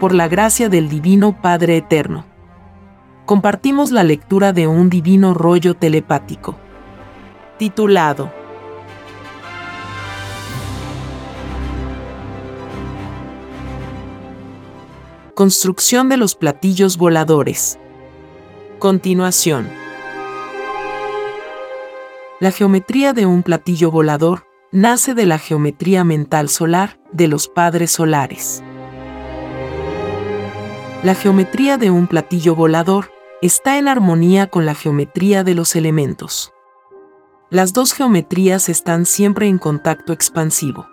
por la gracia del Divino Padre Eterno. Compartimos la lectura de un divino rollo telepático, titulado Construcción de los platillos voladores. Continuación. La geometría de un platillo volador nace de la geometría mental solar de los padres solares. La geometría de un platillo volador está en armonía con la geometría de los elementos. Las dos geometrías están siempre en contacto expansivo,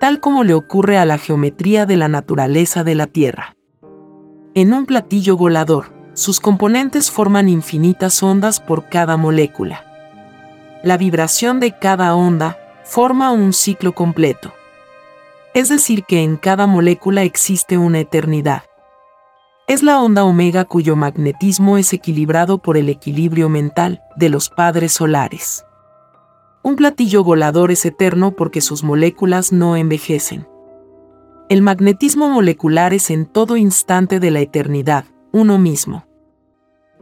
tal como le ocurre a la geometría de la naturaleza de la Tierra. En un platillo volador, sus componentes forman infinitas ondas por cada molécula. La vibración de cada onda forma un ciclo completo. Es decir, que en cada molécula existe una eternidad. Es la onda omega cuyo magnetismo es equilibrado por el equilibrio mental de los padres solares. Un platillo volador es eterno porque sus moléculas no envejecen. El magnetismo molecular es en todo instante de la eternidad, uno mismo.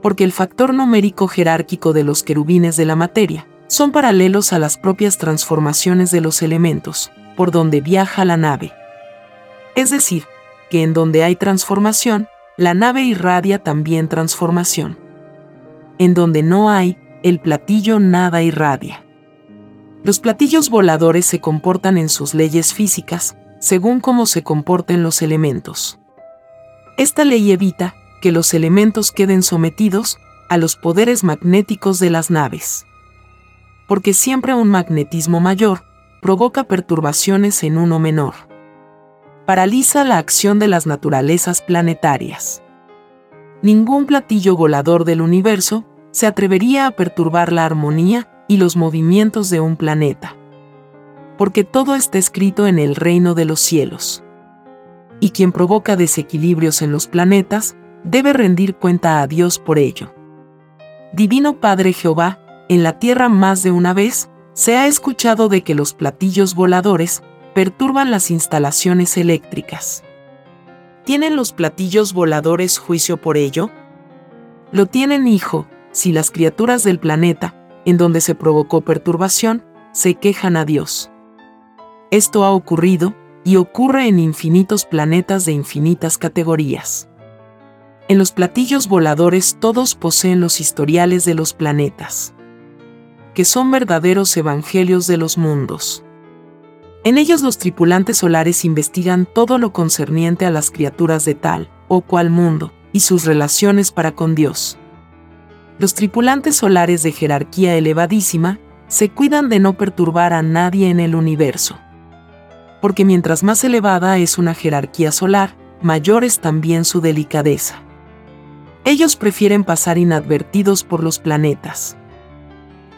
Porque el factor numérico jerárquico de los querubines de la materia son paralelos a las propias transformaciones de los elementos, por donde viaja la nave. Es decir, que en donde hay transformación, la nave irradia también transformación. En donde no hay, el platillo nada irradia. Los platillos voladores se comportan en sus leyes físicas, según cómo se comporten los elementos. Esta ley evita que los elementos queden sometidos a los poderes magnéticos de las naves porque siempre un magnetismo mayor provoca perturbaciones en uno menor. Paraliza la acción de las naturalezas planetarias. Ningún platillo volador del universo se atrevería a perturbar la armonía y los movimientos de un planeta. Porque todo está escrito en el reino de los cielos. Y quien provoca desequilibrios en los planetas debe rendir cuenta a Dios por ello. Divino Padre Jehová, en la Tierra más de una vez, se ha escuchado de que los platillos voladores perturban las instalaciones eléctricas. ¿Tienen los platillos voladores juicio por ello? Lo tienen, hijo, si las criaturas del planeta, en donde se provocó perturbación, se quejan a Dios. Esto ha ocurrido, y ocurre en infinitos planetas de infinitas categorías. En los platillos voladores todos poseen los historiales de los planetas que son verdaderos evangelios de los mundos. En ellos los tripulantes solares investigan todo lo concerniente a las criaturas de tal o cual mundo y sus relaciones para con Dios. Los tripulantes solares de jerarquía elevadísima se cuidan de no perturbar a nadie en el universo. Porque mientras más elevada es una jerarquía solar, mayor es también su delicadeza. Ellos prefieren pasar inadvertidos por los planetas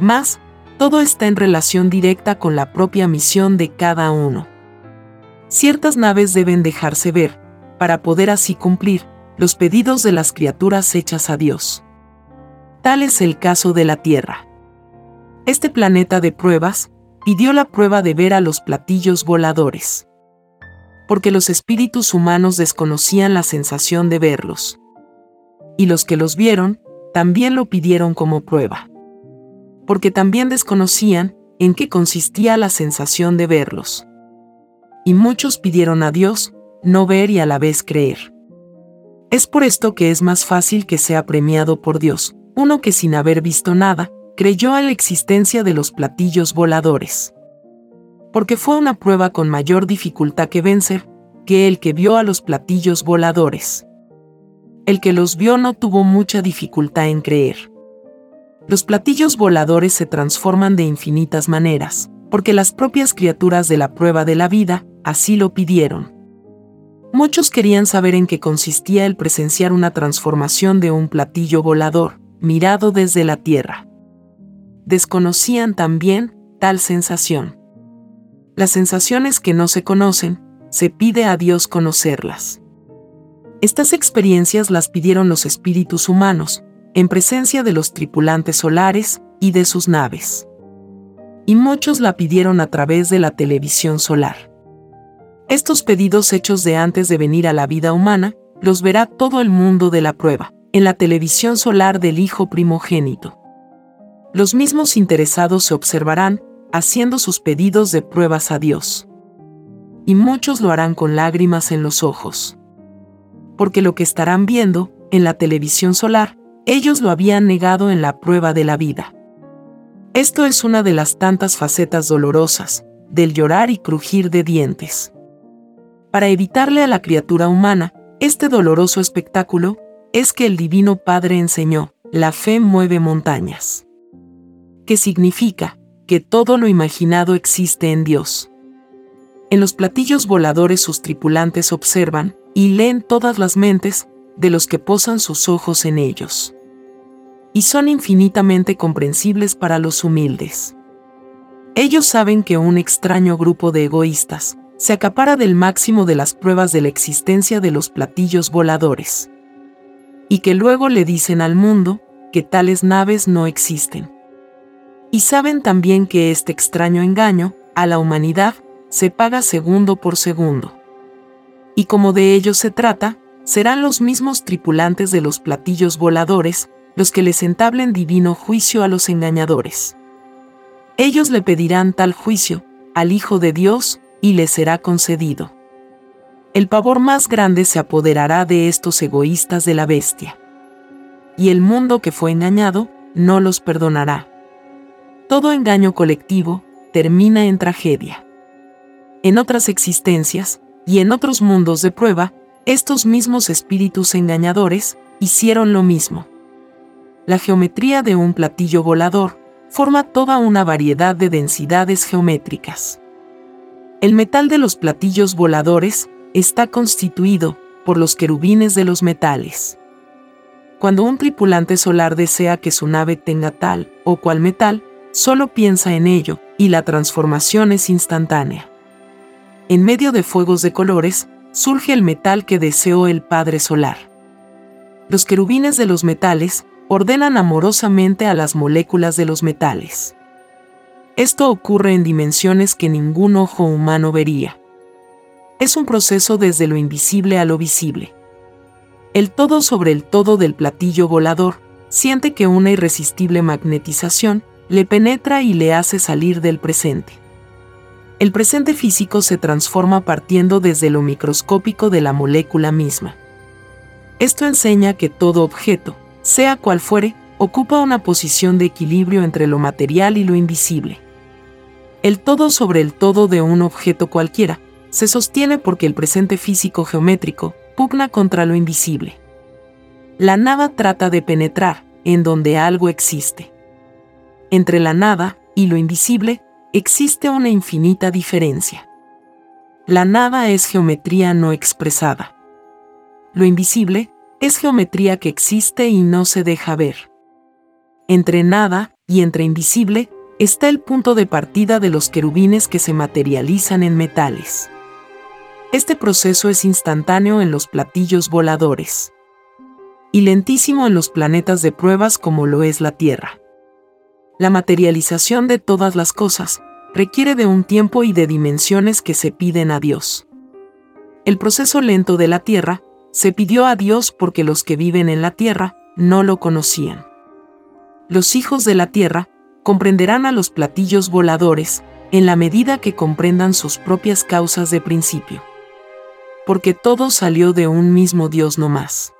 más, todo está en relación directa con la propia misión de cada uno. Ciertas naves deben dejarse ver, para poder así cumplir los pedidos de las criaturas hechas a Dios. Tal es el caso de la Tierra. Este planeta de pruebas pidió la prueba de ver a los platillos voladores. Porque los espíritus humanos desconocían la sensación de verlos. Y los que los vieron, también lo pidieron como prueba porque también desconocían en qué consistía la sensación de verlos. Y muchos pidieron a Dios no ver y a la vez creer. Es por esto que es más fácil que sea premiado por Dios, uno que sin haber visto nada, creyó a la existencia de los platillos voladores. Porque fue una prueba con mayor dificultad que vencer, que el que vio a los platillos voladores. El que los vio no tuvo mucha dificultad en creer. Los platillos voladores se transforman de infinitas maneras, porque las propias criaturas de la prueba de la vida así lo pidieron. Muchos querían saber en qué consistía el presenciar una transformación de un platillo volador, mirado desde la Tierra. Desconocían también tal sensación. Las sensaciones que no se conocen, se pide a Dios conocerlas. Estas experiencias las pidieron los espíritus humanos, en presencia de los tripulantes solares y de sus naves. Y muchos la pidieron a través de la televisión solar. Estos pedidos hechos de antes de venir a la vida humana, los verá todo el mundo de la prueba, en la televisión solar del Hijo primogénito. Los mismos interesados se observarán, haciendo sus pedidos de pruebas a Dios. Y muchos lo harán con lágrimas en los ojos. Porque lo que estarán viendo, en la televisión solar, ellos lo habían negado en la prueba de la vida. Esto es una de las tantas facetas dolorosas, del llorar y crujir de dientes. Para evitarle a la criatura humana, este doloroso espectáculo, es que el Divino Padre enseñó, la fe mueve montañas. ¿Qué significa? Que todo lo imaginado existe en Dios. En los platillos voladores sus tripulantes observan y leen todas las mentes de los que posan sus ojos en ellos. Y son infinitamente comprensibles para los humildes. Ellos saben que un extraño grupo de egoístas se acapara del máximo de las pruebas de la existencia de los platillos voladores y que luego le dicen al mundo que tales naves no existen. Y saben también que este extraño engaño, a la humanidad, se paga segundo por segundo. Y como de ello se trata, serán los mismos tripulantes de los platillos voladores los que les entablen divino juicio a los engañadores. Ellos le pedirán tal juicio al Hijo de Dios y le será concedido el pavor más grande se apoderará de estos egoístas de la bestia. Y el mundo que fue engañado no los perdonará. Todo engaño colectivo termina en tragedia. En otras existencias, y en otros mundos de prueba, estos mismos espíritus engañadores hicieron lo mismo. La geometría de un platillo volador forma toda una variedad de densidades geométricas. El metal de los platillos voladores está constituido por los querubines de los metales. Cuando un tripulante solar desea que su nave tenga tal o cual metal, solo piensa en ello, y la transformación es instantánea. En medio de fuegos de colores, surge el metal que deseó el Padre Solar. Los querubines de los metales ordenan amorosamente a las moléculas de los metales. Esto ocurre en dimensiones que ningún ojo humano vería es un proceso desde lo invisible a lo visible. El todo sobre el todo del platillo volador siente que una irresistible magnetización le penetra y le hace salir del presente. El presente físico se transforma partiendo desde lo microscópico de la molécula misma. Esto enseña que todo objeto, sea cual fuere, ocupa una posición de equilibrio entre lo material y lo invisible. El todo sobre el todo de un objeto cualquiera se sostiene porque el presente físico geométrico pugna contra lo invisible. La nada trata de penetrar en donde algo existe. Entre la nada y lo invisible existe una infinita diferencia. La nada es geometría no expresada. Lo invisible es geometría que existe y no se deja ver. Entre nada y entre invisible está el punto de partida de los querubines que se materializan en metales. Este proceso es instantáneo en los platillos voladores y lentísimo en los planetas de pruebas como lo es la Tierra. La materialización de todas las cosas requiere de un tiempo y de dimensiones que se piden a Dios. El proceso lento de la Tierra se pidió a Dios porque los que viven en la Tierra no lo conocían. Los hijos de la Tierra comprenderán a los platillos voladores en la medida que comprendan sus propias causas de principio porque todo salió de un mismo Dios no más.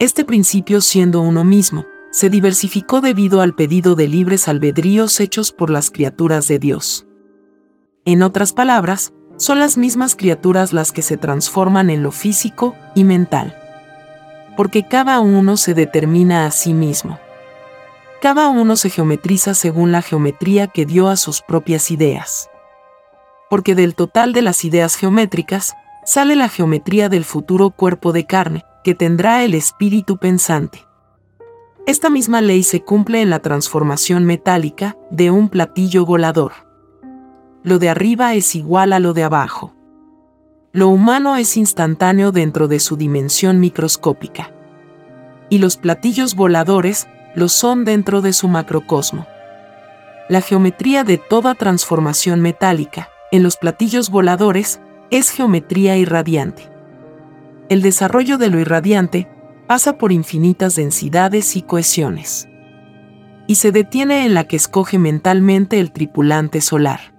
Este principio siendo uno mismo, se diversificó debido al pedido de libres albedríos hechos por las criaturas de Dios. En otras palabras, son las mismas criaturas las que se transforman en lo físico y mental. Porque cada uno se determina a sí mismo. Cada uno se geometriza según la geometría que dio a sus propias ideas. Porque del total de las ideas geométricas, sale la geometría del futuro cuerpo de carne, que tendrá el espíritu pensante. Esta misma ley se cumple en la transformación metálica de un platillo volador. Lo de arriba es igual a lo de abajo. Lo humano es instantáneo dentro de su dimensión microscópica. Y los platillos voladores lo son dentro de su macrocosmo. La geometría de toda transformación metálica, en los platillos voladores, es geometría irradiante. El desarrollo de lo irradiante pasa por infinitas densidades y cohesiones. Y se detiene en la que escoge mentalmente el tripulante solar.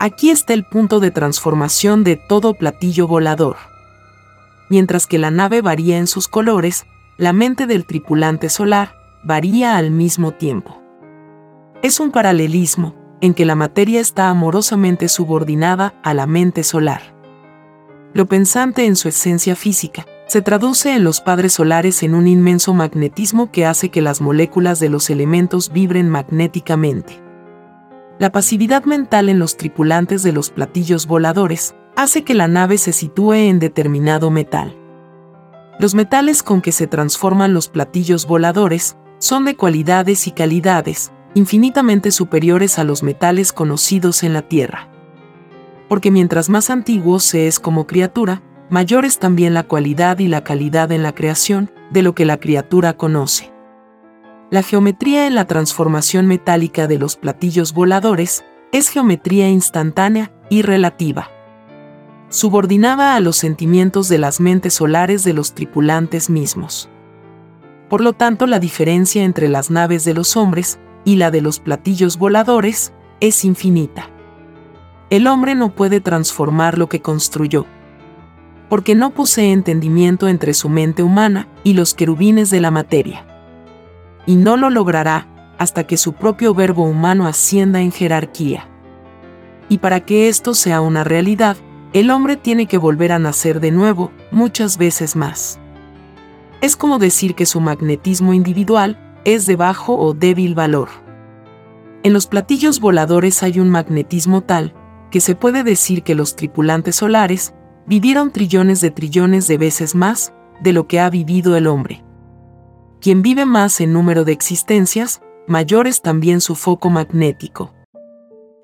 Aquí está el punto de transformación de todo platillo volador. Mientras que la nave varía en sus colores, la mente del tripulante solar varía al mismo tiempo. Es un paralelismo, en que la materia está amorosamente subordinada a la mente solar. Lo pensante en su esencia física se traduce en los padres solares en un inmenso magnetismo que hace que las moléculas de los elementos vibren magnéticamente. La pasividad mental en los tripulantes de los platillos voladores hace que la nave se sitúe en determinado metal. Los metales con que se transforman los platillos voladores son de cualidades y calidades infinitamente superiores a los metales conocidos en la Tierra. Porque mientras más antiguo se es como criatura, mayor es también la cualidad y la calidad en la creación de lo que la criatura conoce. La geometría en la transformación metálica de los platillos voladores es geometría instantánea y relativa, subordinada a los sentimientos de las mentes solares de los tripulantes mismos. Por lo tanto, la diferencia entre las naves de los hombres y la de los platillos voladores es infinita. El hombre no puede transformar lo que construyó, porque no posee entendimiento entre su mente humana y los querubines de la materia y no lo logrará hasta que su propio verbo humano ascienda en jerarquía. Y para que esto sea una realidad, el hombre tiene que volver a nacer de nuevo, muchas veces más. Es como decir que su magnetismo individual es de bajo o débil valor. En los platillos voladores hay un magnetismo tal, que se puede decir que los tripulantes solares vivieron trillones de trillones de veces más de lo que ha vivido el hombre. Quien vive más en número de existencias, mayor es también su foco magnético.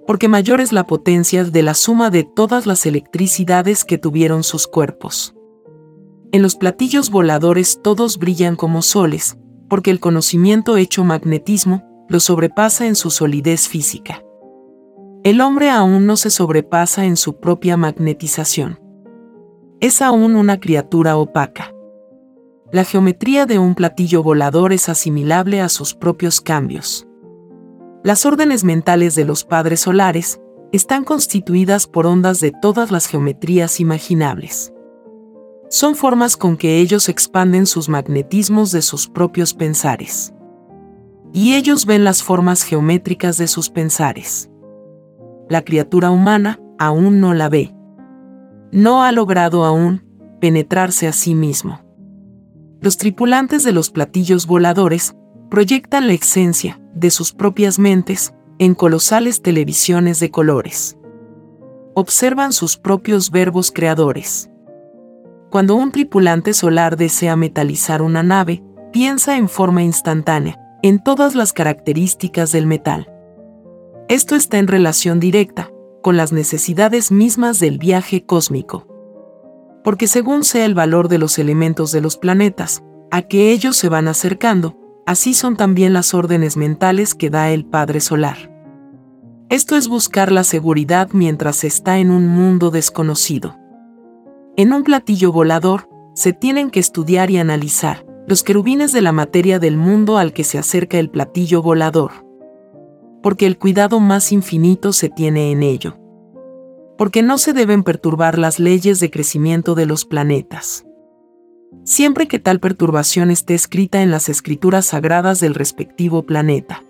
Porque mayor es la potencia de la suma de todas las electricidades que tuvieron sus cuerpos. En los platillos voladores todos brillan como soles, porque el conocimiento hecho magnetismo lo sobrepasa en su solidez física. El hombre aún no se sobrepasa en su propia magnetización. Es aún una criatura opaca la geometría de un platillo volador es asimilable a sus propios cambios. Las órdenes mentales de los padres solares están constituidas por ondas de todas las geometrías imaginables. Son formas con que ellos expanden sus magnetismos de sus propios pensares. Y ellos ven las formas geométricas de sus pensares. La criatura humana aún no la ve. No ha logrado aún penetrarse a sí mismo los tripulantes de los platillos voladores proyectan la esencia de sus propias mentes en colosales televisiones de colores. Observan sus propios verbos creadores. Cuando un tripulante solar desea metalizar una nave, piensa en forma instantánea, en todas las características del metal. Esto está en relación directa con las necesidades mismas del viaje cósmico porque según sea el valor de los elementos de los planetas, a que ellos se van acercando, así son también las órdenes mentales que da el Padre Solar. Esto es buscar la seguridad mientras está en un mundo desconocido. En un platillo volador, se tienen que estudiar y analizar los querubines de la materia del mundo al que se acerca el platillo volador. Porque el cuidado más infinito se tiene en ello porque no se deben perturbar las leyes de crecimiento de los planetas. Siempre que tal perturbación esté escrita en las escrituras sagradas del respectivo planeta.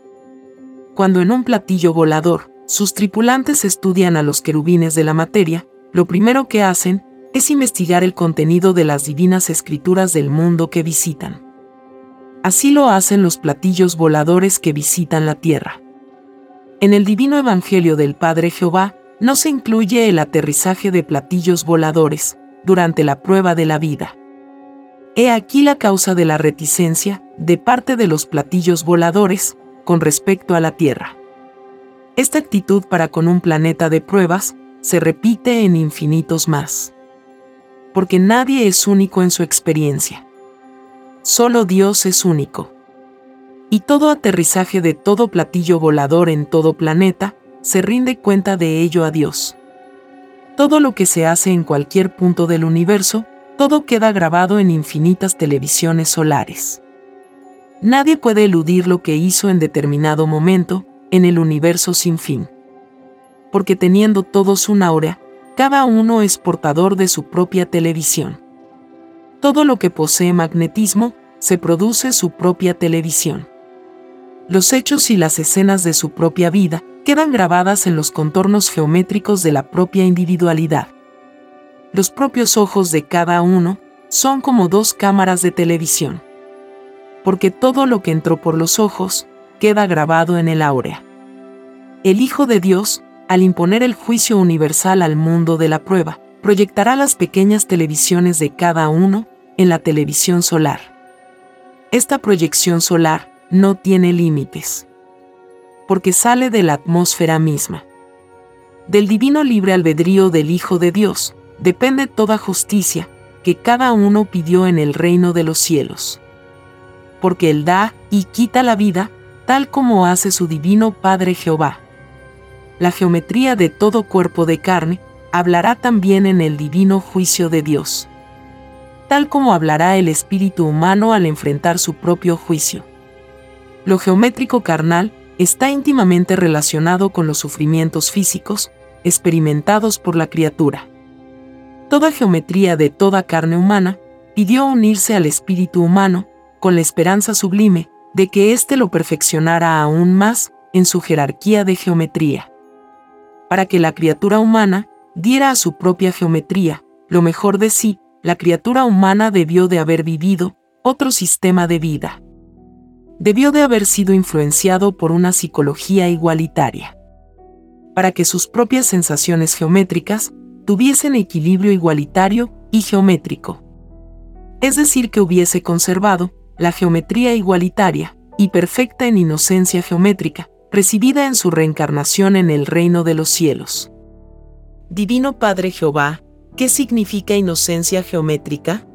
Cuando en un platillo volador, sus tripulantes estudian a los querubines de la materia, lo primero que hacen es investigar el contenido de las divinas escrituras del mundo que visitan. Así lo hacen los platillos voladores que visitan la Tierra. En el divino Evangelio del Padre Jehová, no se incluye el aterrizaje de platillos voladores durante la prueba de la vida. He aquí la causa de la reticencia de parte de los platillos voladores con respecto a la Tierra. Esta actitud para con un planeta de pruebas se repite en infinitos más. Porque nadie es único en su experiencia. Solo Dios es único. Y todo aterrizaje de todo platillo volador en todo planeta se rinde cuenta de ello a Dios. todo lo que se hace en cualquier punto del universo, todo queda grabado en infinitas televisiones solares. Nadie puede eludir lo que hizo en determinado momento, en el universo sin fin. Porque teniendo todos una hora, cada uno es portador de su propia televisión. Todo lo que posee magnetismo, se produce su propia televisión. Los hechos y las escenas de su propia vida quedan grabadas en los contornos geométricos de la propia individualidad. Los propios ojos de cada uno son como dos cámaras de televisión. Porque todo lo que entró por los ojos queda grabado en el áurea. El Hijo de Dios, al imponer el juicio universal al mundo de la prueba, proyectará las pequeñas televisiones de cada uno en la televisión solar. Esta proyección solar no tiene límites, porque sale de la atmósfera misma. Del divino libre albedrío del Hijo de Dios depende toda justicia que cada uno pidió en el reino de los cielos. Porque Él da y quita la vida, tal como hace su divino Padre Jehová la geometría de todo cuerpo de carne, hablará también en el divino juicio de Dios. Tal como hablará el espíritu humano al enfrentar su propio juicio. Lo geométrico carnal está íntimamente relacionado con los sufrimientos físicos, experimentados por la criatura. Toda geometría de toda carne humana pidió unirse al espíritu humano, con la esperanza sublime de que éste lo perfeccionara aún más en su jerarquía de geometría para que la criatura humana diera a su propia geometría lo mejor de sí, la criatura humana debió de haber vivido otro sistema de vida. Debió de haber sido influenciado por una psicología igualitaria. Para que sus propias sensaciones geométricas tuviesen equilibrio igualitario y geométrico. Es decir, que hubiese conservado la geometría igualitaria y perfecta en inocencia geométrica, recibida en su reencarnación en el reino de los cielos. Divino Padre Jehová, ¿qué significa inocencia geométrica?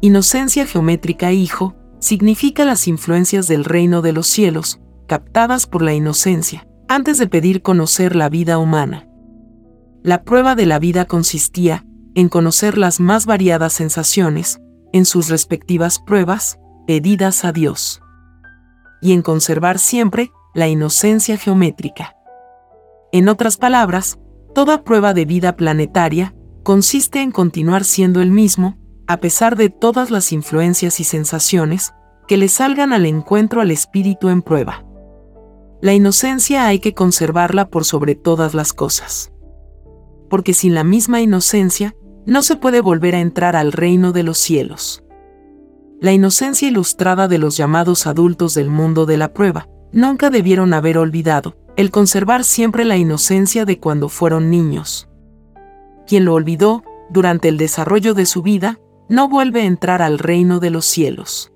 Inocencia geométrica, hijo, significa las influencias del reino de los cielos, captadas por la inocencia, antes de pedir conocer la vida humana. La prueba de la vida consistía en conocer las más variadas sensaciones, en sus respectivas pruebas, pedidas a Dios. Y en conservar siempre la inocencia geométrica. En otras palabras, toda prueba de vida planetaria consiste en continuar siendo el mismo, a pesar de todas las influencias y sensaciones que le salgan al encuentro al espíritu en prueba. La inocencia hay que conservarla por sobre todas las cosas. Porque sin la misma inocencia, no se puede volver a entrar al reino de los cielos. La inocencia ilustrada de los llamados adultos del mundo de la prueba nunca debieron haber olvidado el conservar siempre la inocencia de cuando fueron niños. Quien lo olvidó, durante el desarrollo de su vida, no vuelve a entrar al reino de los cielos.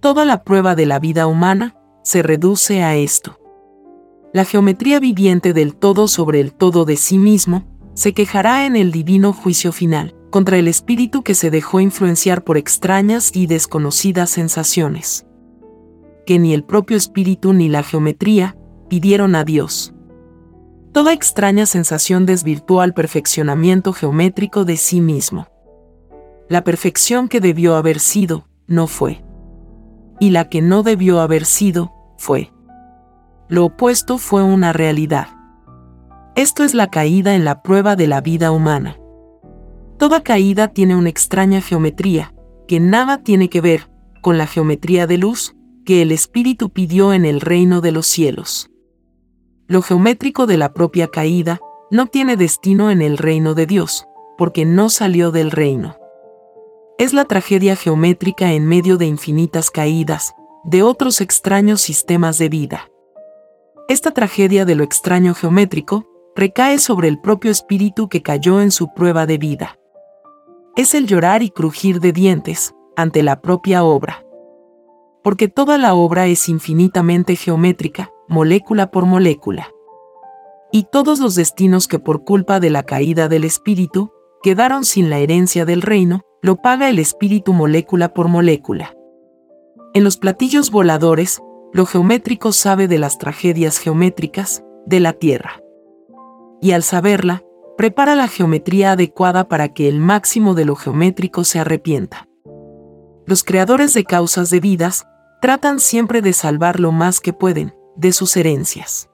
Toda la prueba de la vida humana se reduce a esto. La geometría viviente del todo sobre el todo de sí mismo se quejará en el divino juicio final contra el espíritu que se dejó influenciar por extrañas y desconocidas sensaciones que ni el propio espíritu ni la geometría pidieron a Dios. Toda extraña sensación desvirtuó al perfeccionamiento geométrico de sí mismo. La perfección que debió haber sido, no fue. Y la que no debió haber sido, fue. Lo opuesto fue una realidad. Esto es la caída en la prueba de la vida humana. Toda caída tiene una extraña geometría, que nada tiene que ver con la geometría de luz, que el Espíritu pidió en el reino de los cielos. Lo geométrico de la propia caída no tiene destino en el reino de Dios, porque no salió del reino. Es la tragedia geométrica en medio de infinitas caídas, de otros extraños sistemas de vida. Esta tragedia de lo extraño geométrico recae sobre el propio espíritu que cayó en su prueba de vida. Es el llorar y crujir de dientes ante la propia obra porque toda la obra es infinitamente geométrica, molécula por molécula. Y todos los destinos que por culpa de la caída del espíritu, quedaron sin la herencia del reino, lo paga el espíritu molécula por molécula. En los platillos voladores, lo geométrico sabe de las tragedias geométricas de la Tierra. Y al saberla, prepara la geometría adecuada para que el máximo de lo geométrico se arrepienta. Los creadores de causas de vidas tratan siempre de salvar lo más que pueden de sus herencias.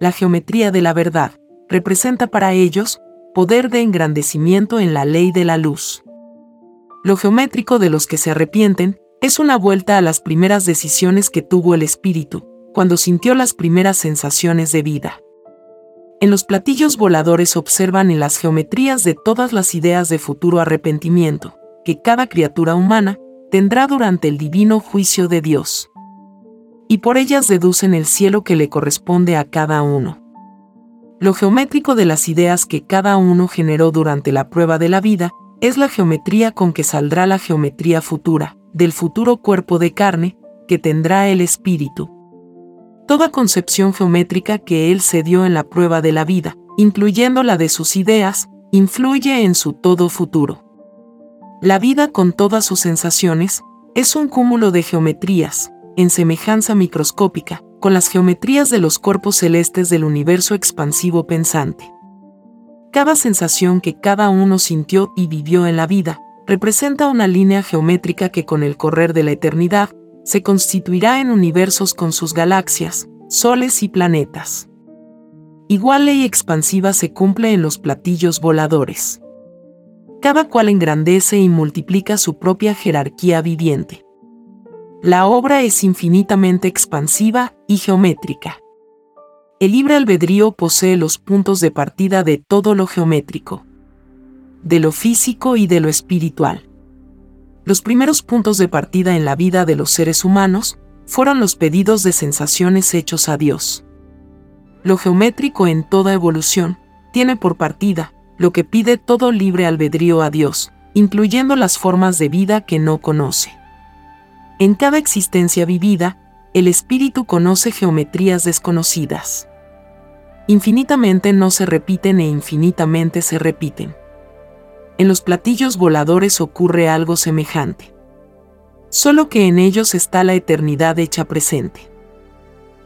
La geometría de la verdad representa para ellos poder de engrandecimiento en la ley de la luz. Lo geométrico de los que se arrepienten es una vuelta a las primeras decisiones que tuvo el espíritu, cuando sintió las primeras sensaciones de vida. En los platillos voladores observan en las geometrías de todas las ideas de futuro arrepentimiento, que cada criatura humana tendrá durante el divino juicio de Dios. Y por ellas deducen el cielo que le corresponde a cada uno. Lo geométrico de las ideas que cada uno generó durante la prueba de la vida es la geometría con que saldrá la geometría futura, del futuro cuerpo de carne, que tendrá el espíritu. Toda concepción geométrica que él se dio en la prueba de la vida, incluyendo la de sus ideas, influye en su todo futuro. La vida con todas sus sensaciones es un cúmulo de geometrías, en semejanza microscópica, con las geometrías de los cuerpos celestes del universo expansivo pensante. Cada sensación que cada uno sintió y vivió en la vida representa una línea geométrica que con el correr de la eternidad se constituirá en universos con sus galaxias, soles y planetas. Igual ley expansiva se cumple en los platillos voladores. Cada cual engrandece y multiplica su propia jerarquía viviente. La obra es infinitamente expansiva y geométrica. El libre albedrío posee los puntos de partida de todo lo geométrico, de lo físico y de lo espiritual. Los primeros puntos de partida en la vida de los seres humanos fueron los pedidos de sensaciones hechos a Dios. Lo geométrico en toda evolución tiene por partida lo que pide todo libre albedrío a Dios, incluyendo las formas de vida que no conoce. En cada existencia vivida, el espíritu conoce geometrías desconocidas. Infinitamente no se repiten e infinitamente se repiten. En los platillos voladores ocurre algo semejante. Solo que en ellos está la eternidad hecha presente.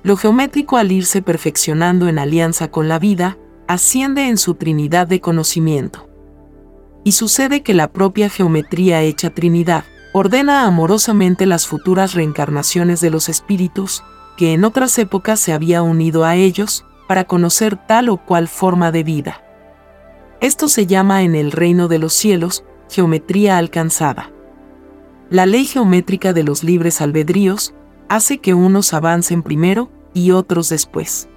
Lo geométrico al irse perfeccionando en alianza con la vida, asciende en su trinidad de conocimiento. Y sucede que la propia geometría hecha trinidad, ordena amorosamente las futuras reencarnaciones de los espíritus, que en otras épocas se había unido a ellos, para conocer tal o cual forma de vida. Esto se llama en el reino de los cielos, geometría alcanzada. La ley geométrica de los libres albedríos hace que unos avancen primero y otros después.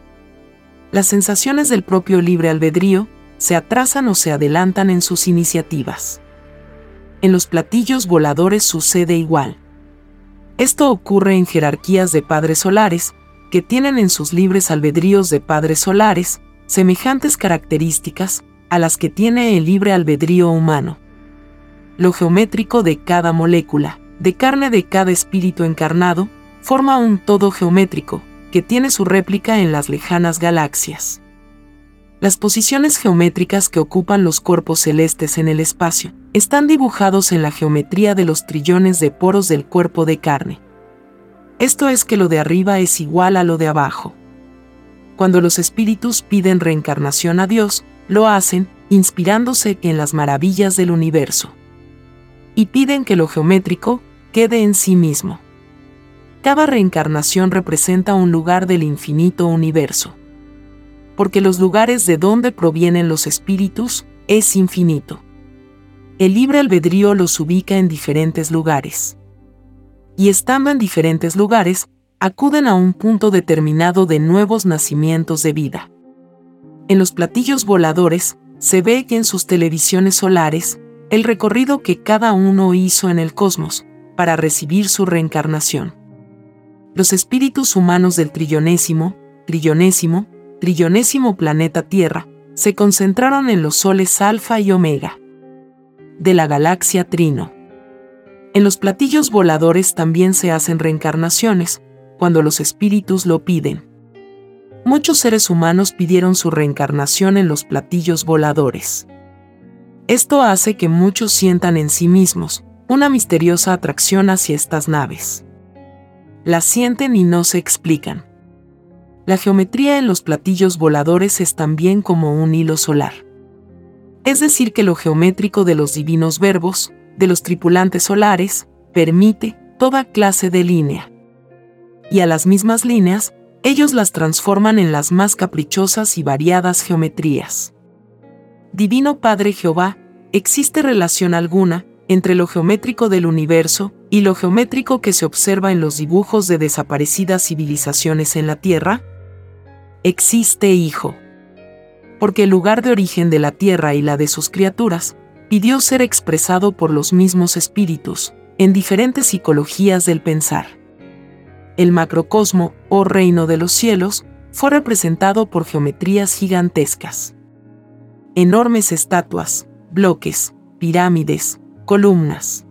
Las sensaciones del propio libre albedrío se atrasan o se adelantan en sus iniciativas. En los platillos voladores sucede igual. Esto ocurre en jerarquías de padres solares, que tienen en sus libres albedríos de padres solares semejantes características a las que tiene el libre albedrío humano. Lo geométrico de cada molécula, de carne de cada espíritu encarnado, forma un todo geométrico, que tiene su réplica en las lejanas galaxias. Las posiciones geométricas que ocupan los cuerpos celestes en el espacio están dibujados en la geometría de los trillones de poros del cuerpo de carne. Esto es que lo de arriba es igual a lo de abajo. Cuando los espíritus piden reencarnación a Dios, lo hacen inspirándose en las maravillas del universo. Y piden que lo geométrico quede en sí mismo. Cada reencarnación representa un lugar del infinito universo porque los lugares de donde provienen los espíritus es infinito. El libre albedrío los ubica en diferentes lugares. Y estando en diferentes lugares, acuden a un punto determinado de nuevos nacimientos de vida. En los platillos voladores, se ve que en sus televisiones solares, el recorrido que cada uno hizo en el cosmos, para recibir su reencarnación. Los espíritus humanos del trillonésimo, trillonésimo, trillonésimo planeta Tierra, se concentraron en los soles Alfa y Omega de la galaxia Trino. En los platillos voladores también se hacen reencarnaciones, cuando los espíritus lo piden. Muchos seres humanos pidieron su reencarnación en los platillos voladores. Esto hace que muchos sientan en sí mismos una misteriosa atracción hacia estas naves. Las sienten y no se explican. La geometría en los platillos voladores es también como un hilo solar. Es decir, que lo geométrico de los divinos verbos, de los tripulantes solares, permite toda clase de línea. Y a las mismas líneas, ellos las transforman en las más caprichosas y variadas geometrías. Divino Padre Jehová, ¿existe relación alguna entre lo geométrico del universo y lo geométrico que se observa en los dibujos de desaparecidas civilizaciones en la Tierra? Existe, hijo. Porque el lugar de origen de la Tierra y la de sus criaturas pidió ser expresado por los mismos espíritus, en diferentes psicologías del pensar. El macrocosmo, o reino de los cielos, fue representado por geometrías gigantescas. Enormes estatuas, bloques, pirámides, columnas.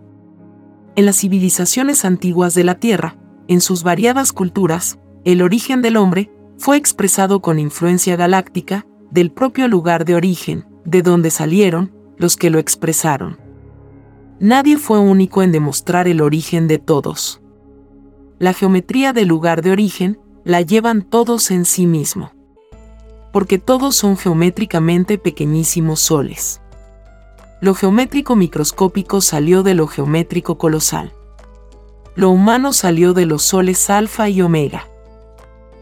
En las civilizaciones antiguas de la Tierra, en sus variadas culturas, el origen del hombre fue expresado con influencia galáctica del propio lugar de origen, de donde salieron los que lo expresaron. Nadie fue único en demostrar el origen de todos. La geometría del lugar de origen la llevan todos en sí mismo. Porque todos son geométricamente pequeñísimos soles. Lo geométrico microscópico salió de lo geométrico colosal. Lo humano salió de los soles alfa y omega.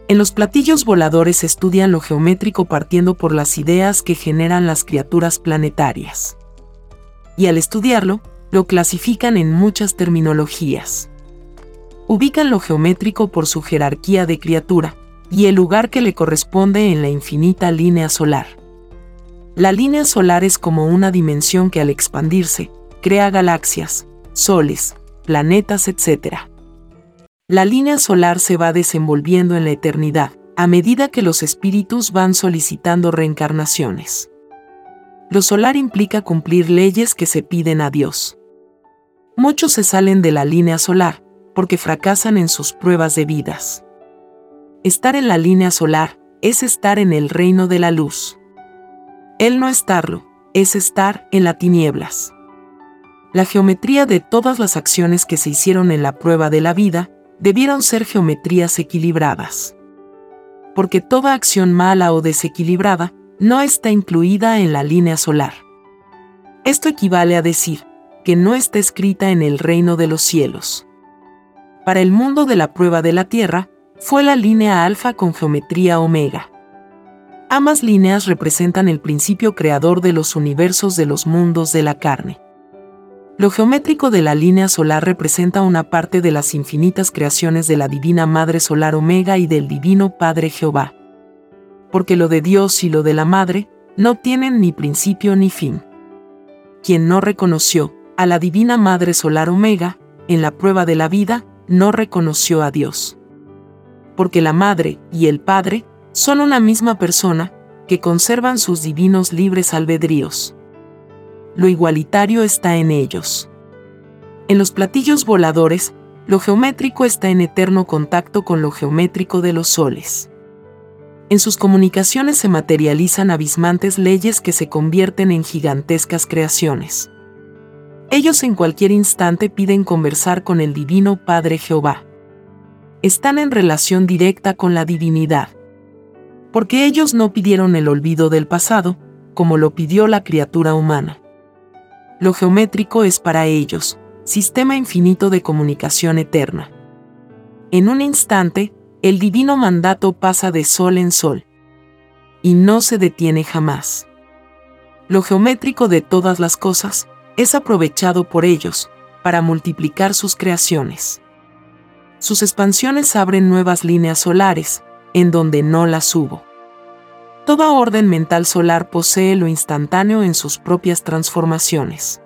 En los platillos voladores estudian lo geométrico partiendo por las ideas que generan las criaturas planetarias. Y al estudiarlo, lo clasifican en muchas terminologías. Ubican lo geométrico por su jerarquía de criatura y el lugar que le corresponde en la infinita línea solar. La línea solar es como una dimensión que al expandirse, crea galaxias, soles, planetas, etc. La línea solar se va desenvolviendo en la eternidad, a medida que los espíritus van solicitando reencarnaciones. Lo solar implica cumplir leyes que se piden a Dios. Muchos se salen de la línea solar, porque fracasan en sus pruebas de vidas. Estar en la línea solar es estar en el reino de la luz. El no estarlo, es estar en la tinieblas. La geometría de todas las acciones que se hicieron en la prueba de la vida debieron ser geometrías equilibradas. Porque toda acción mala o desequilibrada no está incluida en la línea solar. Esto equivale a decir que no está escrita en el reino de los cielos. Para el mundo de la prueba de la Tierra, fue la línea alfa con geometría omega. Ambas líneas representan el principio creador de los universos de los mundos de la carne. Lo geométrico de la línea solar representa una parte de las infinitas creaciones de la Divina Madre Solar Omega y del Divino Padre Jehová. Porque lo de Dios y lo de la Madre no tienen ni principio ni fin. Quien no reconoció a la Divina Madre Solar Omega, en la prueba de la vida, no reconoció a Dios. Porque la Madre y el Padre son una misma persona, que conservan sus divinos libres albedríos. Lo igualitario está en ellos. En los platillos voladores, lo geométrico está en eterno contacto con lo geométrico de los soles. En sus comunicaciones se materializan abismantes leyes que se convierten en gigantescas creaciones. Ellos en cualquier instante piden conversar con el Divino Padre Jehová. Están en relación directa con la divinidad porque ellos no pidieron el olvido del pasado, como lo pidió la criatura humana. Lo geométrico es para ellos, sistema infinito de comunicación eterna. En un instante, el divino mandato pasa de sol en sol. Y no se detiene jamás. Lo geométrico de todas las cosas es aprovechado por ellos, para multiplicar sus creaciones. Sus expansiones abren nuevas líneas solares, en donde no las hubo. Toda orden mental solar posee lo instantáneo en sus propias transformaciones.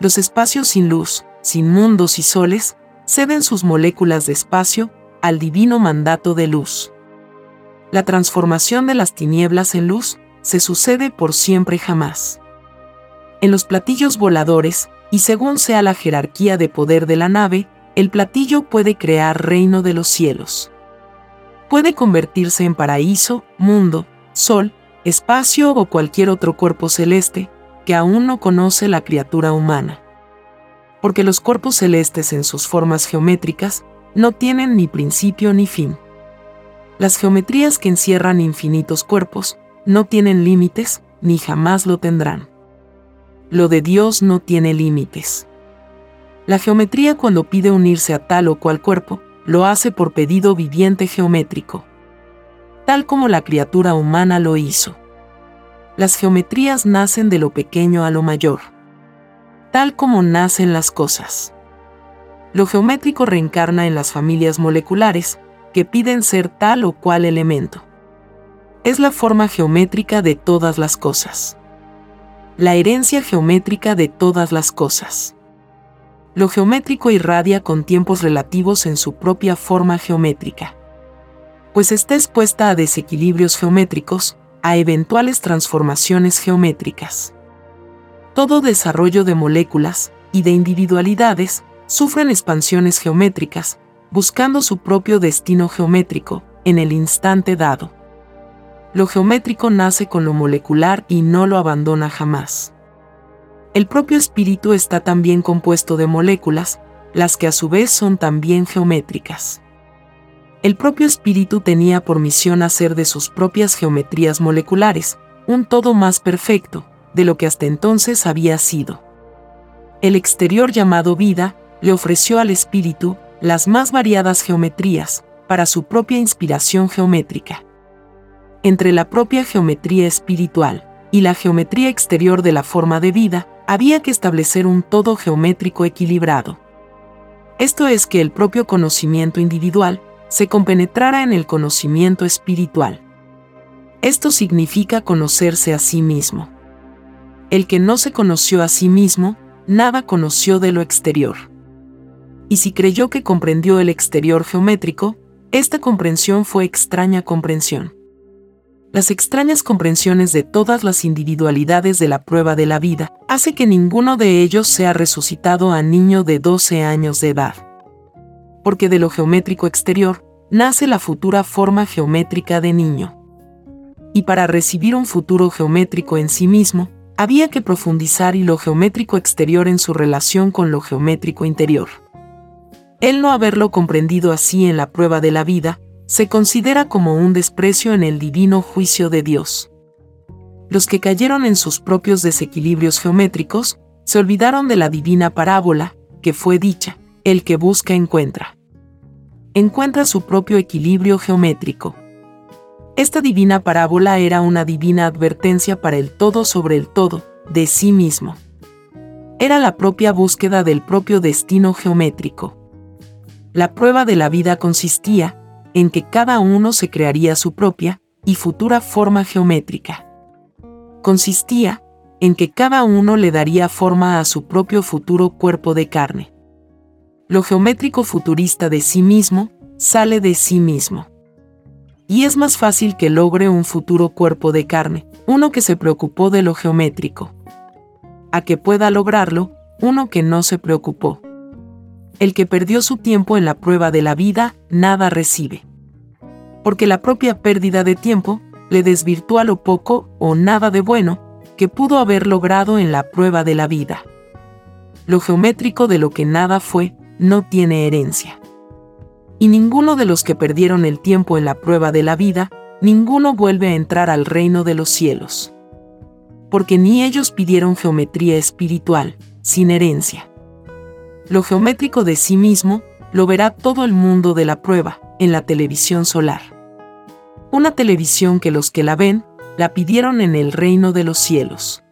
Los espacios sin luz, sin mundos y soles, ceden sus moléculas de espacio al divino mandato de luz. La transformación de las tinieblas en luz se sucede por siempre jamás. En los platillos voladores, y según sea la jerarquía de poder de la nave, el platillo puede crear reino de los cielos. Puede convertirse en paraíso, mundo, sol, espacio o cualquier otro cuerpo celeste que aún no conoce la criatura humana. Porque los cuerpos celestes en sus formas geométricas no tienen ni principio ni fin. Las geometrías que encierran infinitos cuerpos no tienen límites ni jamás lo tendrán. Lo de Dios no tiene límites. La geometría cuando pide unirse a tal o cual cuerpo, lo hace por pedido viviente geométrico, tal como la criatura humana lo hizo. Las geometrías nacen de lo pequeño a lo mayor, tal como nacen las cosas. Lo geométrico reencarna en las familias moleculares, que piden ser tal o cual elemento. Es la forma geométrica de todas las cosas. La herencia geométrica de todas las cosas. Lo geométrico irradia con tiempos relativos en su propia forma geométrica. Pues está expuesta a desequilibrios geométricos, a eventuales transformaciones geométricas. Todo desarrollo de moléculas y de individualidades sufren expansiones geométricas, buscando su propio destino geométrico, en el instante dado. Lo geométrico nace con lo molecular y no lo abandona jamás. El propio espíritu está también compuesto de moléculas, las que a su vez son también geométricas. El propio espíritu tenía por misión hacer de sus propias geometrías moleculares un todo más perfecto de lo que hasta entonces había sido. El exterior llamado vida le ofreció al espíritu las más variadas geometrías, para su propia inspiración geométrica. Entre la propia geometría espiritual y la geometría exterior de la forma de vida, había que establecer un todo geométrico equilibrado. Esto es que el propio conocimiento individual se compenetrara en el conocimiento espiritual. Esto significa conocerse a sí mismo. El que no se conoció a sí mismo, nada conoció de lo exterior y si creyó que comprendió el exterior geométrico, esta comprensión fue extraña comprensión. Las extrañas comprensiones de todas las individualidades de la prueba de la vida hace que ninguno de ellos sea resucitado a niño de 12 años de edad. Porque de lo geométrico exterior nace la futura forma geométrica de niño. Y para recibir un futuro geométrico en sí mismo, había que profundizar y lo geométrico exterior en su relación con lo geométrico interior. El no haberlo comprendido así en la prueba de la vida, se considera como un desprecio en el divino juicio de Dios. Los que cayeron en sus propios desequilibrios geométricos, se olvidaron de la divina parábola, que fue dicha, el que busca encuentra. Encuentra su propio equilibrio geométrico. Esta divina parábola era una divina advertencia para el todo sobre el todo, de sí mismo. Era la propia búsqueda del propio destino geométrico. La prueba de la vida consistía en que cada uno se crearía su propia y futura forma geométrica. Consistía en que cada uno le daría forma a su propio futuro cuerpo de carne. Lo geométrico futurista de sí mismo sale de sí mismo. Y es más fácil que logre un futuro cuerpo de carne, uno que se preocupó de lo geométrico, a que pueda lograrlo uno que no se preocupó. El que perdió su tiempo en la prueba de la vida, nada recibe. Porque la propia pérdida de tiempo le desvirtúa lo poco o nada de bueno que pudo haber logrado en la prueba de la vida. Lo geométrico de lo que nada fue, no tiene herencia. Y ninguno de los que perdieron el tiempo en la prueba de la vida, ninguno vuelve a entrar al reino de los cielos. Porque ni ellos pidieron geometría espiritual, sin herencia lo geométrico de sí mismo, lo verá todo el mundo de la prueba, en la televisión solar. Una televisión que los que la ven, la pidieron en el reino de los cielos.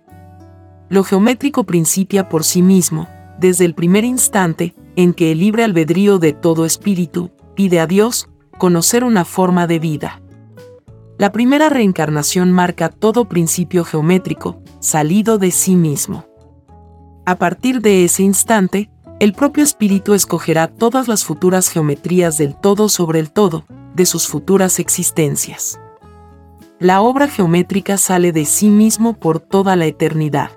Lo geométrico principia por sí mismo, desde el primer instante en que el libre albedrío de todo espíritu pide a Dios conocer una forma de vida. La primera reencarnación marca todo principio geométrico, salido de sí mismo. A partir de ese instante, el propio espíritu escogerá todas las futuras geometrías del todo sobre el todo, de sus futuras existencias. La obra geométrica sale de sí mismo por toda la eternidad.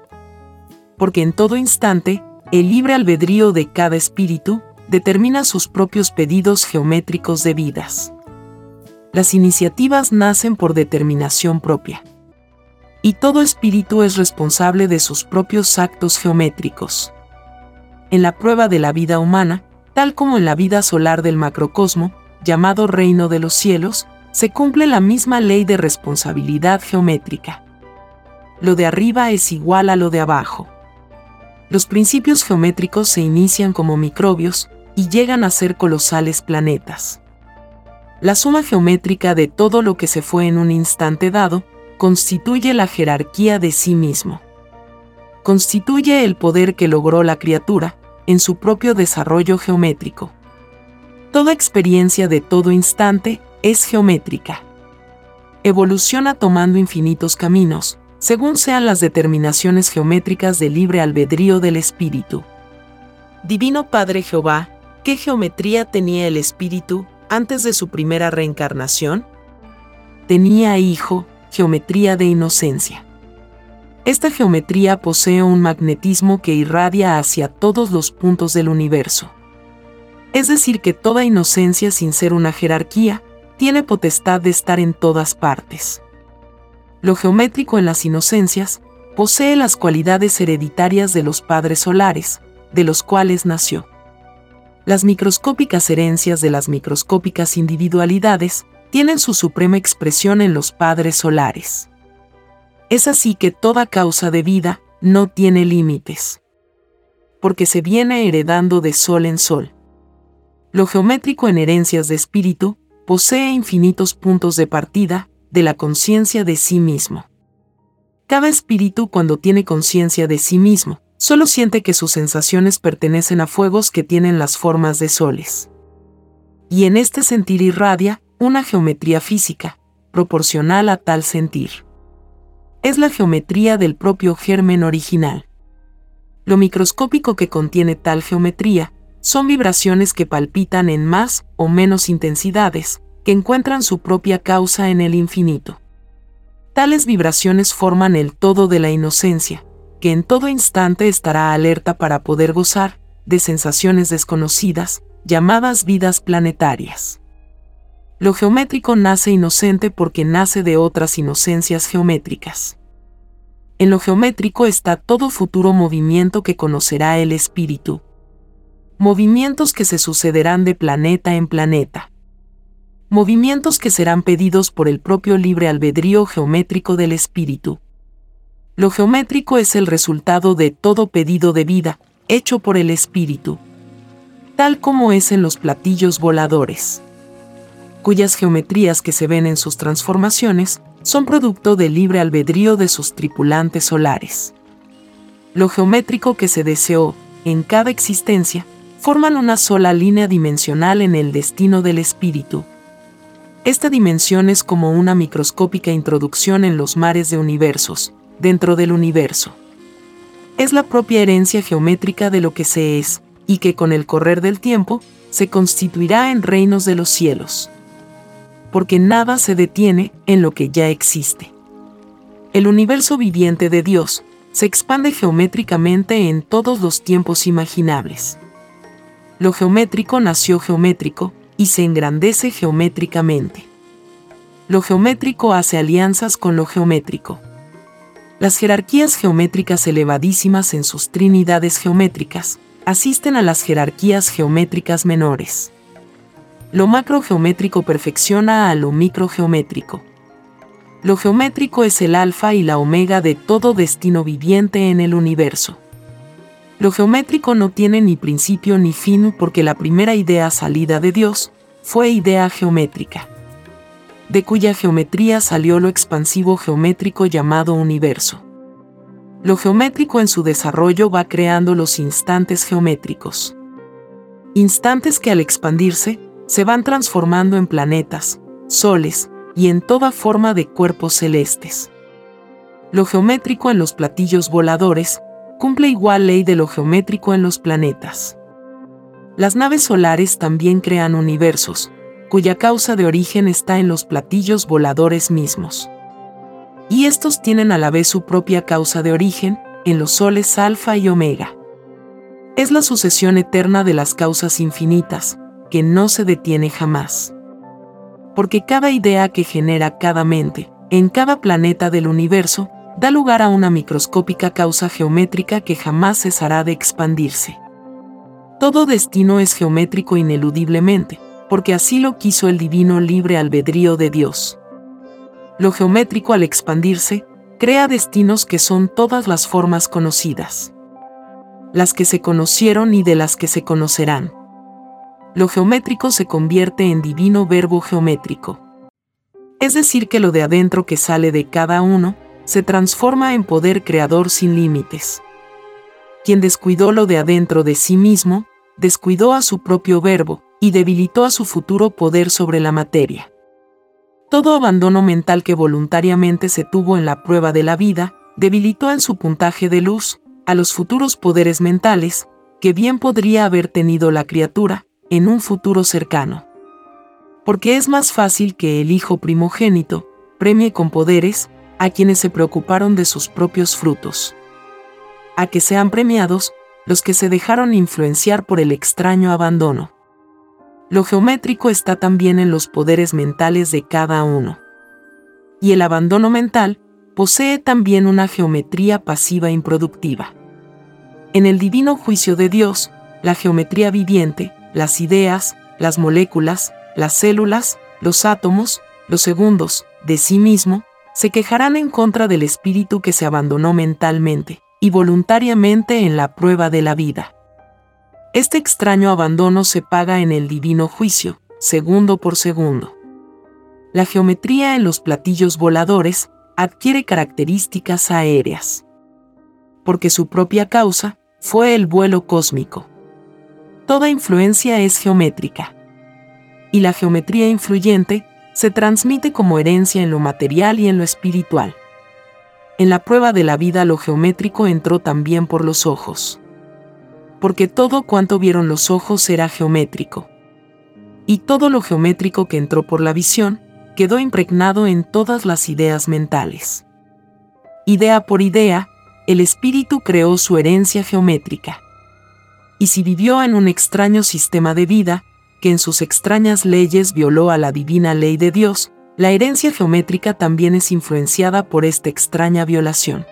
Porque en todo instante, el libre albedrío de cada espíritu determina sus propios pedidos geométricos de vidas. Las iniciativas nacen por determinación propia. Y todo espíritu es responsable de sus propios actos geométricos en la prueba de la vida humana, tal como en la vida solar del macrocosmo, llamado reino de los cielos, se cumple la misma ley de responsabilidad geométrica. lo de arriba es igual a lo de abajo. Los principios geométricos se inician como microbios y llegan a ser colosales planetas. La suma geométrica de todo lo que se fue en un instante dado constituye la jerarquía de sí mismo. Constituye el poder que logró la criatura en su propio desarrollo geométrico. Toda experiencia de todo instante es geométrica. Evoluciona tomando infinitos caminos, según sean las determinaciones geométricas del libre albedrío del espíritu. Divino Padre Jehová, ¿qué geometría tenía el espíritu antes de su primera reencarnación? Tenía hijo, geometría de inocencia. Esta geometría posee un magnetismo que irradia hacia todos los puntos del universo. Es decir, que toda inocencia sin ser una jerarquía, tiene potestad de estar en todas partes. Lo geométrico en las inocencias posee las cualidades hereditarias de los padres solares, de los cuales nació. Las microscópicas herencias de las microscópicas individualidades tienen su suprema expresión en los padres solares. Es así que toda causa de vida no tiene límites, porque se viene heredando de sol en sol. Lo geométrico en herencias de espíritu posee infinitos puntos de partida de la conciencia de sí mismo. Cada espíritu cuando tiene conciencia de sí mismo, solo siente que sus sensaciones pertenecen a fuegos que tienen las formas de soles. Y en este sentir irradia una geometría física, proporcional a tal sentir. Es la geometría del propio germen original. Lo microscópico que contiene tal geometría son vibraciones que palpitan en más o menos intensidades, que encuentran su propia causa en el infinito. Tales vibraciones forman el todo de la inocencia, que en todo instante estará alerta para poder gozar de sensaciones desconocidas, llamadas vidas planetarias. Lo geométrico nace inocente porque nace de otras inocencias geométricas. En lo geométrico está todo futuro movimiento que conocerá el espíritu. Movimientos que se sucederán de planeta en planeta. Movimientos que serán pedidos por el propio libre albedrío geométrico del espíritu. Lo geométrico es el resultado de todo pedido de vida, hecho por el espíritu. Tal como es en los platillos voladores cuyas geometrías que se ven en sus transformaciones son producto del libre albedrío de sus tripulantes solares. Lo geométrico que se deseó, en cada existencia, forman una sola línea dimensional en el destino del espíritu. Esta dimensión es como una microscópica introducción en los mares de universos, dentro del universo. Es la propia herencia geométrica de lo que se es, y que con el correr del tiempo, se constituirá en reinos de los cielos porque nada se detiene en lo que ya existe. El universo viviente de Dios se expande geométricamente en todos los tiempos imaginables. Lo geométrico nació geométrico y se engrandece geométricamente. Lo geométrico hace alianzas con lo geométrico. Las jerarquías geométricas elevadísimas en sus trinidades geométricas asisten a las jerarquías geométricas menores. Lo macrogeométrico perfecciona a lo microgeométrico. Lo geométrico es el alfa y la omega de todo destino viviente en el universo. Lo geométrico no tiene ni principio ni fin porque la primera idea salida de Dios fue idea geométrica, de cuya geometría salió lo expansivo geométrico llamado universo. Lo geométrico en su desarrollo va creando los instantes geométricos. Instantes que al expandirse, se van transformando en planetas, soles y en toda forma de cuerpos celestes. Lo geométrico en los platillos voladores cumple igual ley de lo geométrico en los planetas. Las naves solares también crean universos, cuya causa de origen está en los platillos voladores mismos. Y estos tienen a la vez su propia causa de origen en los soles alfa y omega. Es la sucesión eterna de las causas infinitas, que no se detiene jamás. Porque cada idea que genera cada mente, en cada planeta del universo, da lugar a una microscópica causa geométrica que jamás cesará de expandirse. Todo destino es geométrico ineludiblemente, porque así lo quiso el divino libre albedrío de Dios. Lo geométrico al expandirse, crea destinos que son todas las formas conocidas. Las que se conocieron y de las que se conocerán. Lo geométrico se convierte en divino verbo geométrico. Es decir, que lo de adentro que sale de cada uno, se transforma en poder creador sin límites. Quien descuidó lo de adentro de sí mismo, descuidó a su propio verbo, y debilitó a su futuro poder sobre la materia. Todo abandono mental que voluntariamente se tuvo en la prueba de la vida, debilitó en su puntaje de luz a los futuros poderes mentales que bien podría haber tenido la criatura en un futuro cercano. Porque es más fácil que el hijo primogénito premie con poderes a quienes se preocuparon de sus propios frutos. A que sean premiados los que se dejaron influenciar por el extraño abandono. Lo geométrico está también en los poderes mentales de cada uno. Y el abandono mental posee también una geometría pasiva improductiva. En el divino juicio de Dios, la geometría viviente, las ideas, las moléculas, las células, los átomos, los segundos, de sí mismo, se quejarán en contra del espíritu que se abandonó mentalmente y voluntariamente en la prueba de la vida. Este extraño abandono se paga en el divino juicio, segundo por segundo. La geometría en los platillos voladores adquiere características aéreas. Porque su propia causa fue el vuelo cósmico. Toda influencia es geométrica. Y la geometría influyente se transmite como herencia en lo material y en lo espiritual. En la prueba de la vida lo geométrico entró también por los ojos porque todo cuanto vieron los ojos era geométrico. Y todo lo geométrico que entró por la visión quedó impregnado en todas las ideas mentales. Idea por idea, el espíritu creó su herencia geométrica. Y si vivió en un extraño sistema de vida, que en sus extrañas leyes violó a la divina ley de Dios, la herencia geométrica también es influenciada por esta extraña violación.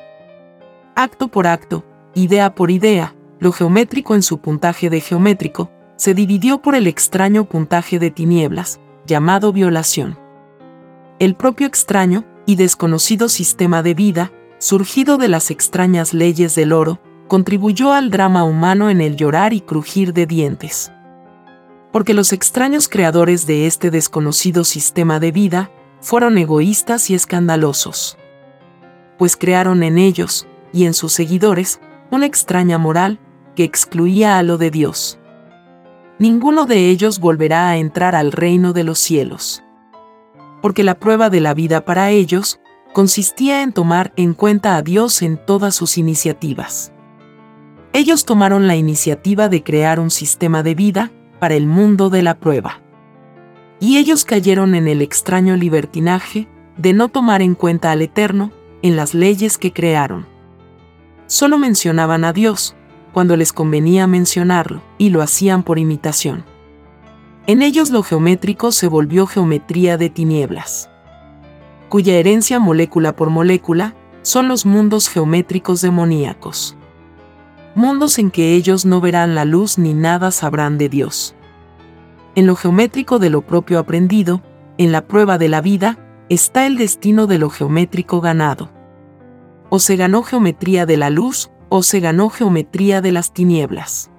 Acto por acto, idea por idea, lo geométrico en su puntaje de geométrico, se dividió por el extraño puntaje de tinieblas, llamado violación. El propio extraño y desconocido sistema de vida, surgido de las extrañas leyes del oro, contribuyó al drama humano en el llorar y crujir de dientes. Porque los extraños creadores de este desconocido sistema de vida fueron egoístas y escandalosos. Pues crearon en ellos, y en sus seguidores, una extraña moral, que excluía a lo de Dios. Ninguno de ellos volverá a entrar al reino de los cielos. Porque la prueba de la vida para ellos consistía en tomar en cuenta a Dios en todas sus iniciativas. Ellos tomaron la iniciativa de crear un sistema de vida para el mundo de la prueba. Y ellos cayeron en el extraño libertinaje de no tomar en cuenta al Eterno en las leyes que crearon. Solo mencionaban a Dios, cuando les convenía mencionarlo, y lo hacían por imitación. En ellos lo geométrico se volvió geometría de tinieblas, cuya herencia molécula por molécula son los mundos geométricos demoníacos. Mundos en que ellos no verán la luz ni nada sabrán de Dios. En lo geométrico de lo propio aprendido, en la prueba de la vida, está el destino de lo geométrico ganado. O se ganó geometría de la luz o se ganó geometría de las tinieblas.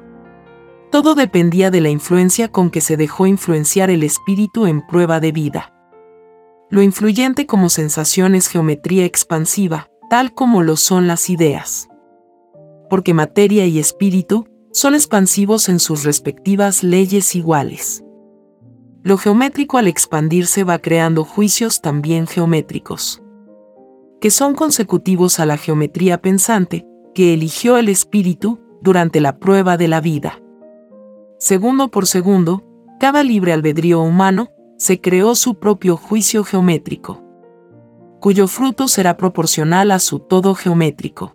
Todo dependía de la influencia con que se dejó influenciar el espíritu en prueba de vida. Lo influyente como sensación es geometría expansiva, tal como lo son las ideas. Porque materia y espíritu son expansivos en sus respectivas leyes iguales. Lo geométrico al expandirse va creando juicios también geométricos, que son consecutivos a la geometría pensante, que eligió el espíritu durante la prueba de la vida. Segundo por segundo, cada libre albedrío humano se creó su propio juicio geométrico, cuyo fruto será proporcional a su todo geométrico.